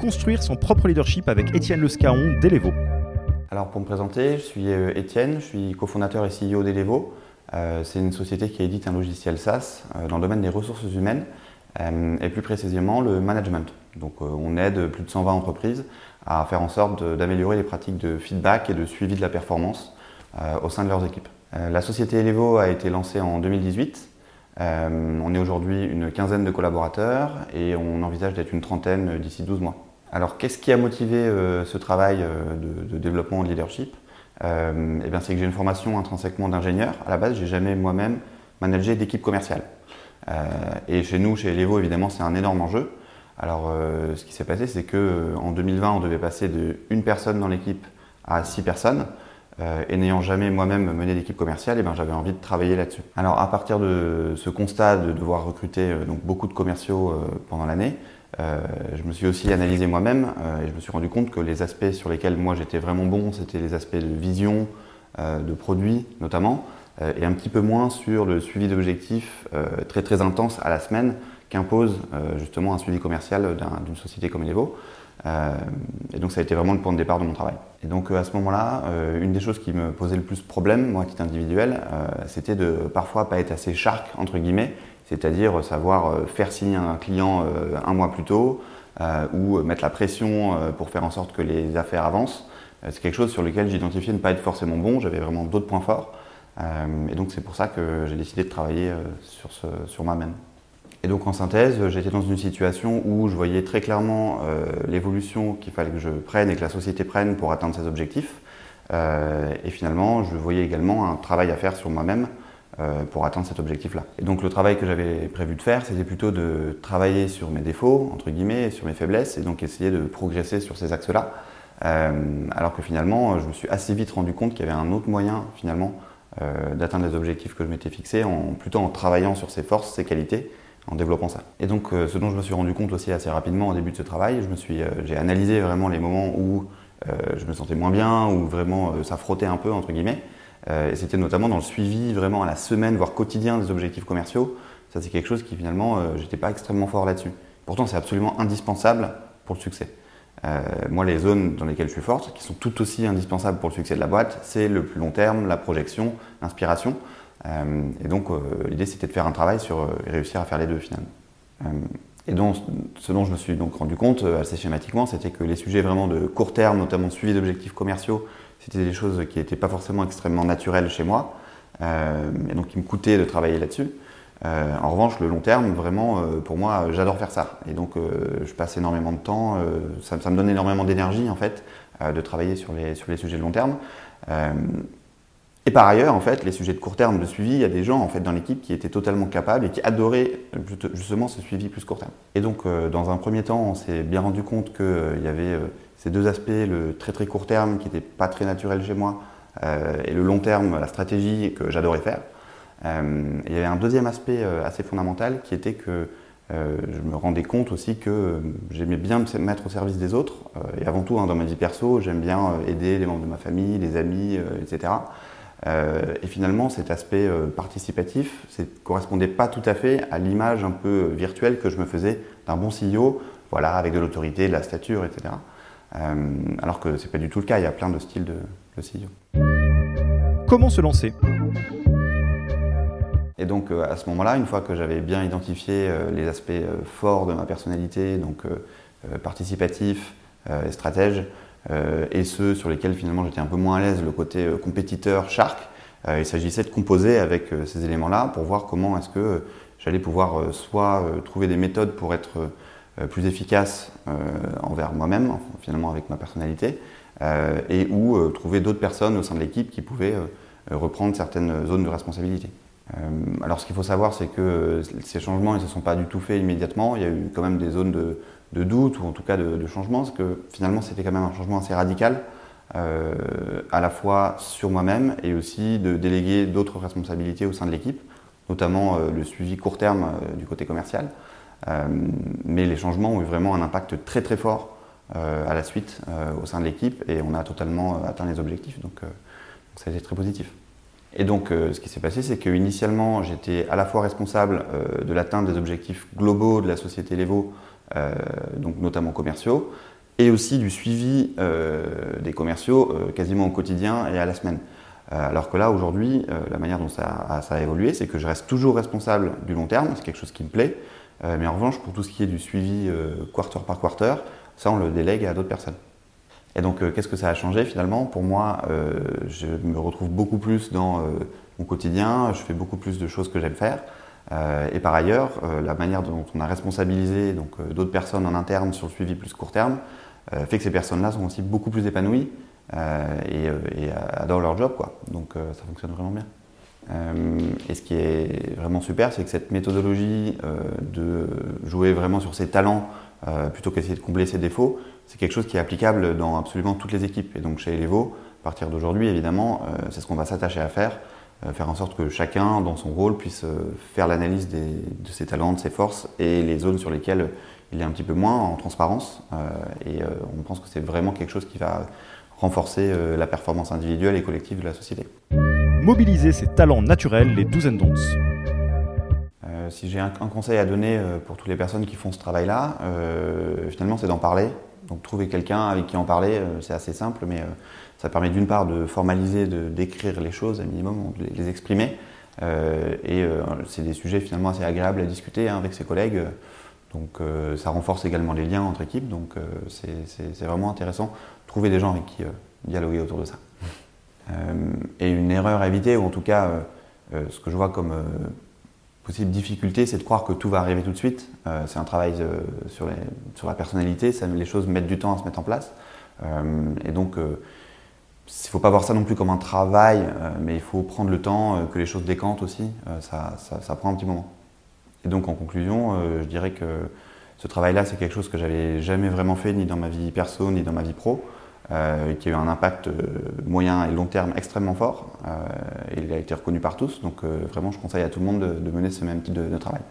construire son propre leadership avec Étienne Lescaon d'Elevo. Alors pour me présenter, je suis euh, Étienne, je suis cofondateur et CEO d'Elevo. Euh, c'est une société qui édite un logiciel SaaS euh, dans le domaine des ressources humaines et plus précisément le management. Donc on aide plus de 120 entreprises à faire en sorte d'améliorer les pratiques de feedback et de suivi de la performance au sein de leurs équipes. La société Elevo a été lancée en 2018 euh, on est aujourd'hui une quinzaine de collaborateurs et on envisage d'être une trentaine d'ici 12 mois. Alors qu'est-ce qui a motivé euh, ce travail euh, de, développement de leadership? Eh bien, C'est que j'ai une formation intrinsèquement d'ingénieur. À la base, j'ai jamais moi-même managé d'équipe commerciale. et chez nous, chez Elevo, évidemment, c'est un énorme enjeu. Alors ce qui s'est passé, c'est qu'en 2020, on devait passer de une personne dans l'équipe à six personnes. Euh, et n'ayant jamais moi-même mené d'équipe commerciale, eh ben, j'avais envie de travailler là-dessus. Alors à partir de ce constat de devoir recruter euh, donc beaucoup de commerciaux euh, pendant l'année, je me suis aussi analysé moi-même et je me suis rendu compte que les aspects sur lesquels moi j'étais vraiment bon, c'était les aspects de vision, de produits notamment, et un petit peu moins sur le suivi d'objectifs très très intense à la semaine qu'impose justement un suivi commercial d'une société comme Elevo. Euh, et donc ça a été vraiment le point de départ de mon travail. Et donc euh, à ce moment-là, euh, une des choses qui me posait le plus problème, moi à titre individuel, c'était de parfois pas être assez shark entre guillemets, c'est-à-dire savoir faire signer un client un mois plus tôt ou mettre la pression pour faire en sorte que les affaires avancent. c'est quelque chose sur lequel j'identifiais ne pas être forcément bon, j'avais vraiment d'autres points forts. et donc c'est pour ça que j'ai décidé de travailler sur, sur moi-même. Et donc en synthèse, j'étais dans une situation où je voyais très clairement euh, l'évolution qu'il fallait que je prenne et que la société prenne pour atteindre ses objectifs. Euh, et finalement, je voyais également un travail à faire sur moi-même euh, pour atteindre cet objectif-là. Et donc le travail que j'avais prévu de faire, c'était plutôt de travailler sur mes défauts, entre guillemets, sur mes faiblesses, et donc essayer de progresser sur ces axes-là. alors que finalement, je me suis assez vite rendu compte qu'il y avait un autre moyen, finalement, d'atteindre les objectifs que je m'étais fixés, en, plutôt en travaillant sur ses forces, ses qualités, en développant ça. Et donc, euh, ce dont je me suis rendu compte aussi assez rapidement au début de ce travail, je me suis, euh, j'ai analysé vraiment les moments où euh, je me sentais moins bien, où vraiment ça frottait un peu entre guillemets. et c'était notamment dans le suivi vraiment à la semaine, voire quotidien des objectifs commerciaux. Ça, c'est quelque chose qui finalement, j'étais pas extrêmement fort là-dessus. Pourtant, c'est absolument indispensable pour le succès. moi, les zones dans lesquelles je suis forte, qui sont tout aussi indispensables pour le succès de la boîte, c'est le plus long terme, la projection, l'inspiration. Euh, et donc, euh, l'idée, c'était de faire un travail sur euh, réussir à faire les deux finalement. Et donc, ce dont je me suis donc rendu compte assez schématiquement, c'était que les sujets vraiment de court terme, notamment suivi d'objectifs commerciaux, c'était des choses qui n'étaient pas forcément extrêmement naturelles chez moi, et donc il me coûtait de travailler là-dessus. en revanche, le long terme, vraiment, pour moi, j'adore faire ça. Et donc, je passe énormément de temps, ça, ça, me donne énormément d'énergie, en fait, de travailler sur les, sur les sujets de long terme. Et par ailleurs, en fait, les sujets de court terme de suivi, il y a des gens en fait dans l'équipe qui étaient totalement capables et qui adoraient justement ce suivi plus court terme. Et donc, euh, dans un premier temps, on s'est bien rendu compte qu'il euh, y avait euh, ces deux aspects, le très très court terme qui n'était pas très naturel chez moi, et le long terme, la stratégie que j'adorais faire. il y avait un deuxième aspect assez fondamental qui était que je me rendais compte aussi que j'aimais bien me mettre au service des autres, et avant tout hein, dans ma vie perso, j'aime bien aider les membres de ma famille, les amis, etc. Euh, et finalement, cet aspect euh, participatif ne correspondait pas tout à fait à l'image un peu virtuelle que je me faisais d'un bon CEO, voilà, avec de l'autorité, de la stature, etc. Euh, alors que ce n'est pas du tout le cas, il y a plein de styles de, de CEO. Comment se lancer? Et donc à ce moment-là, une fois que j'avais bien identifié les aspects forts de ma personnalité, donc participatif et stratège, euh, et ceux sur lesquels finalement j'étais un peu moins à l'aise, le côté euh, compétiteur, shark. Euh, il s'agissait de composer avec ces éléments-là pour voir comment est-ce que j'allais pouvoir soit trouver des méthodes pour être plus efficace envers moi-même, finalement avec ma personnalité, et ou trouver d'autres personnes au sein de l'équipe qui pouvaient reprendre certaines zones de responsabilité. alors ce qu'il faut savoir, c'est que ces changements ne se sont pas du tout faits immédiatement. Il y a eu quand même des zones de, de doute ou en tout cas de, changement, parce que finalement c'était quand même un changement assez radical, euh, à la fois sur moi-même et aussi de déléguer d'autres responsabilités au sein de l'équipe, notamment euh, le suivi court terme euh, du côté commercial. mais les changements ont eu vraiment un impact très très fort à la suite au sein de l'équipe et on a totalement atteint les objectifs, donc, ça a été très positif. Et donc, ce qui s'est passé, c'est qu'initialement, j'étais à la fois responsable de l'atteinte des objectifs globaux de la société Levo donc notamment commerciaux, et aussi du suivi des commerciaux quasiment au quotidien et à la semaine. alors que là, aujourd'hui, la manière dont ça ça a évolué, c'est que je reste toujours responsable du long terme, c'est quelque chose qui me plaît, mais en revanche, pour tout ce qui est du suivi quarter par quarter, ça, on le délègue à d'autres personnes. Et donc, euh, qu'est-ce que ça a changé finalement? Pour moi, euh, je me retrouve beaucoup plus dans euh, mon quotidien, je fais beaucoup plus de choses que j'aime faire. Et par ailleurs, la manière dont on a responsabilisé d'autres personnes en interne sur le suivi plus court terme fait que ces personnes-là sont aussi beaucoup plus épanouies et, adorent leur job. Quoi. Donc, ça fonctionne vraiment bien. et ce qui est vraiment super, c'est que cette méthodologie de jouer vraiment sur ses talents plutôt qu'essayer de combler ses défauts, c'est quelque chose qui est applicable dans absolument toutes les équipes. Et donc chez Elevo, à partir d'aujourd'hui, évidemment, euh, c'est ce qu'on va s'attacher à faire, euh, faire en sorte que chacun, dans son rôle, puisse euh, faire l'analyse de ses talents, de ses forces et les zones sur lesquelles il est un petit peu moins en transparence. et on pense que c'est vraiment quelque chose qui va renforcer la performance individuelle et collective de la société. Mobiliser ses talents naturels, les douzaines d'onces. si j'ai un, conseil à donner pour toutes les personnes qui font ce travail-là, finalement, c'est d'en parler, donc trouver quelqu'un avec qui en parler, euh, c'est assez simple, mais euh, ça permet d'une part de formaliser, d'écrire les choses, un minimum, de les exprimer. Euh, et c'est des sujets finalement assez agréables à discuter hein, avec ses collègues. Donc ça renforce également les liens entre équipes. Donc c'est vraiment intéressant. Trouver des gens avec qui dialoguer autour de ça. et une erreur à éviter, ou en tout cas ce que je vois comme possible difficulté, c'est de croire que tout va arriver tout de suite. Euh, c'est un travail euh, sur, la personnalité, les choses mettent du temps à se mettre en place. Euh, et donc, il ne faut pas voir ça non plus comme un travail, mais il faut prendre le temps que les choses décantent aussi. Ça, prend un petit moment. Et donc, en conclusion, je dirais que ce travail-là, c'est quelque chose que j'avais jamais vraiment fait, ni dans ma vie perso, ni dans ma vie pro. Euh, qui a eu un impact euh, moyen et long terme extrêmement fort. Euh, il a été reconnu par tous. Donc vraiment, je conseille à tout le monde de, mener ce même type de travail.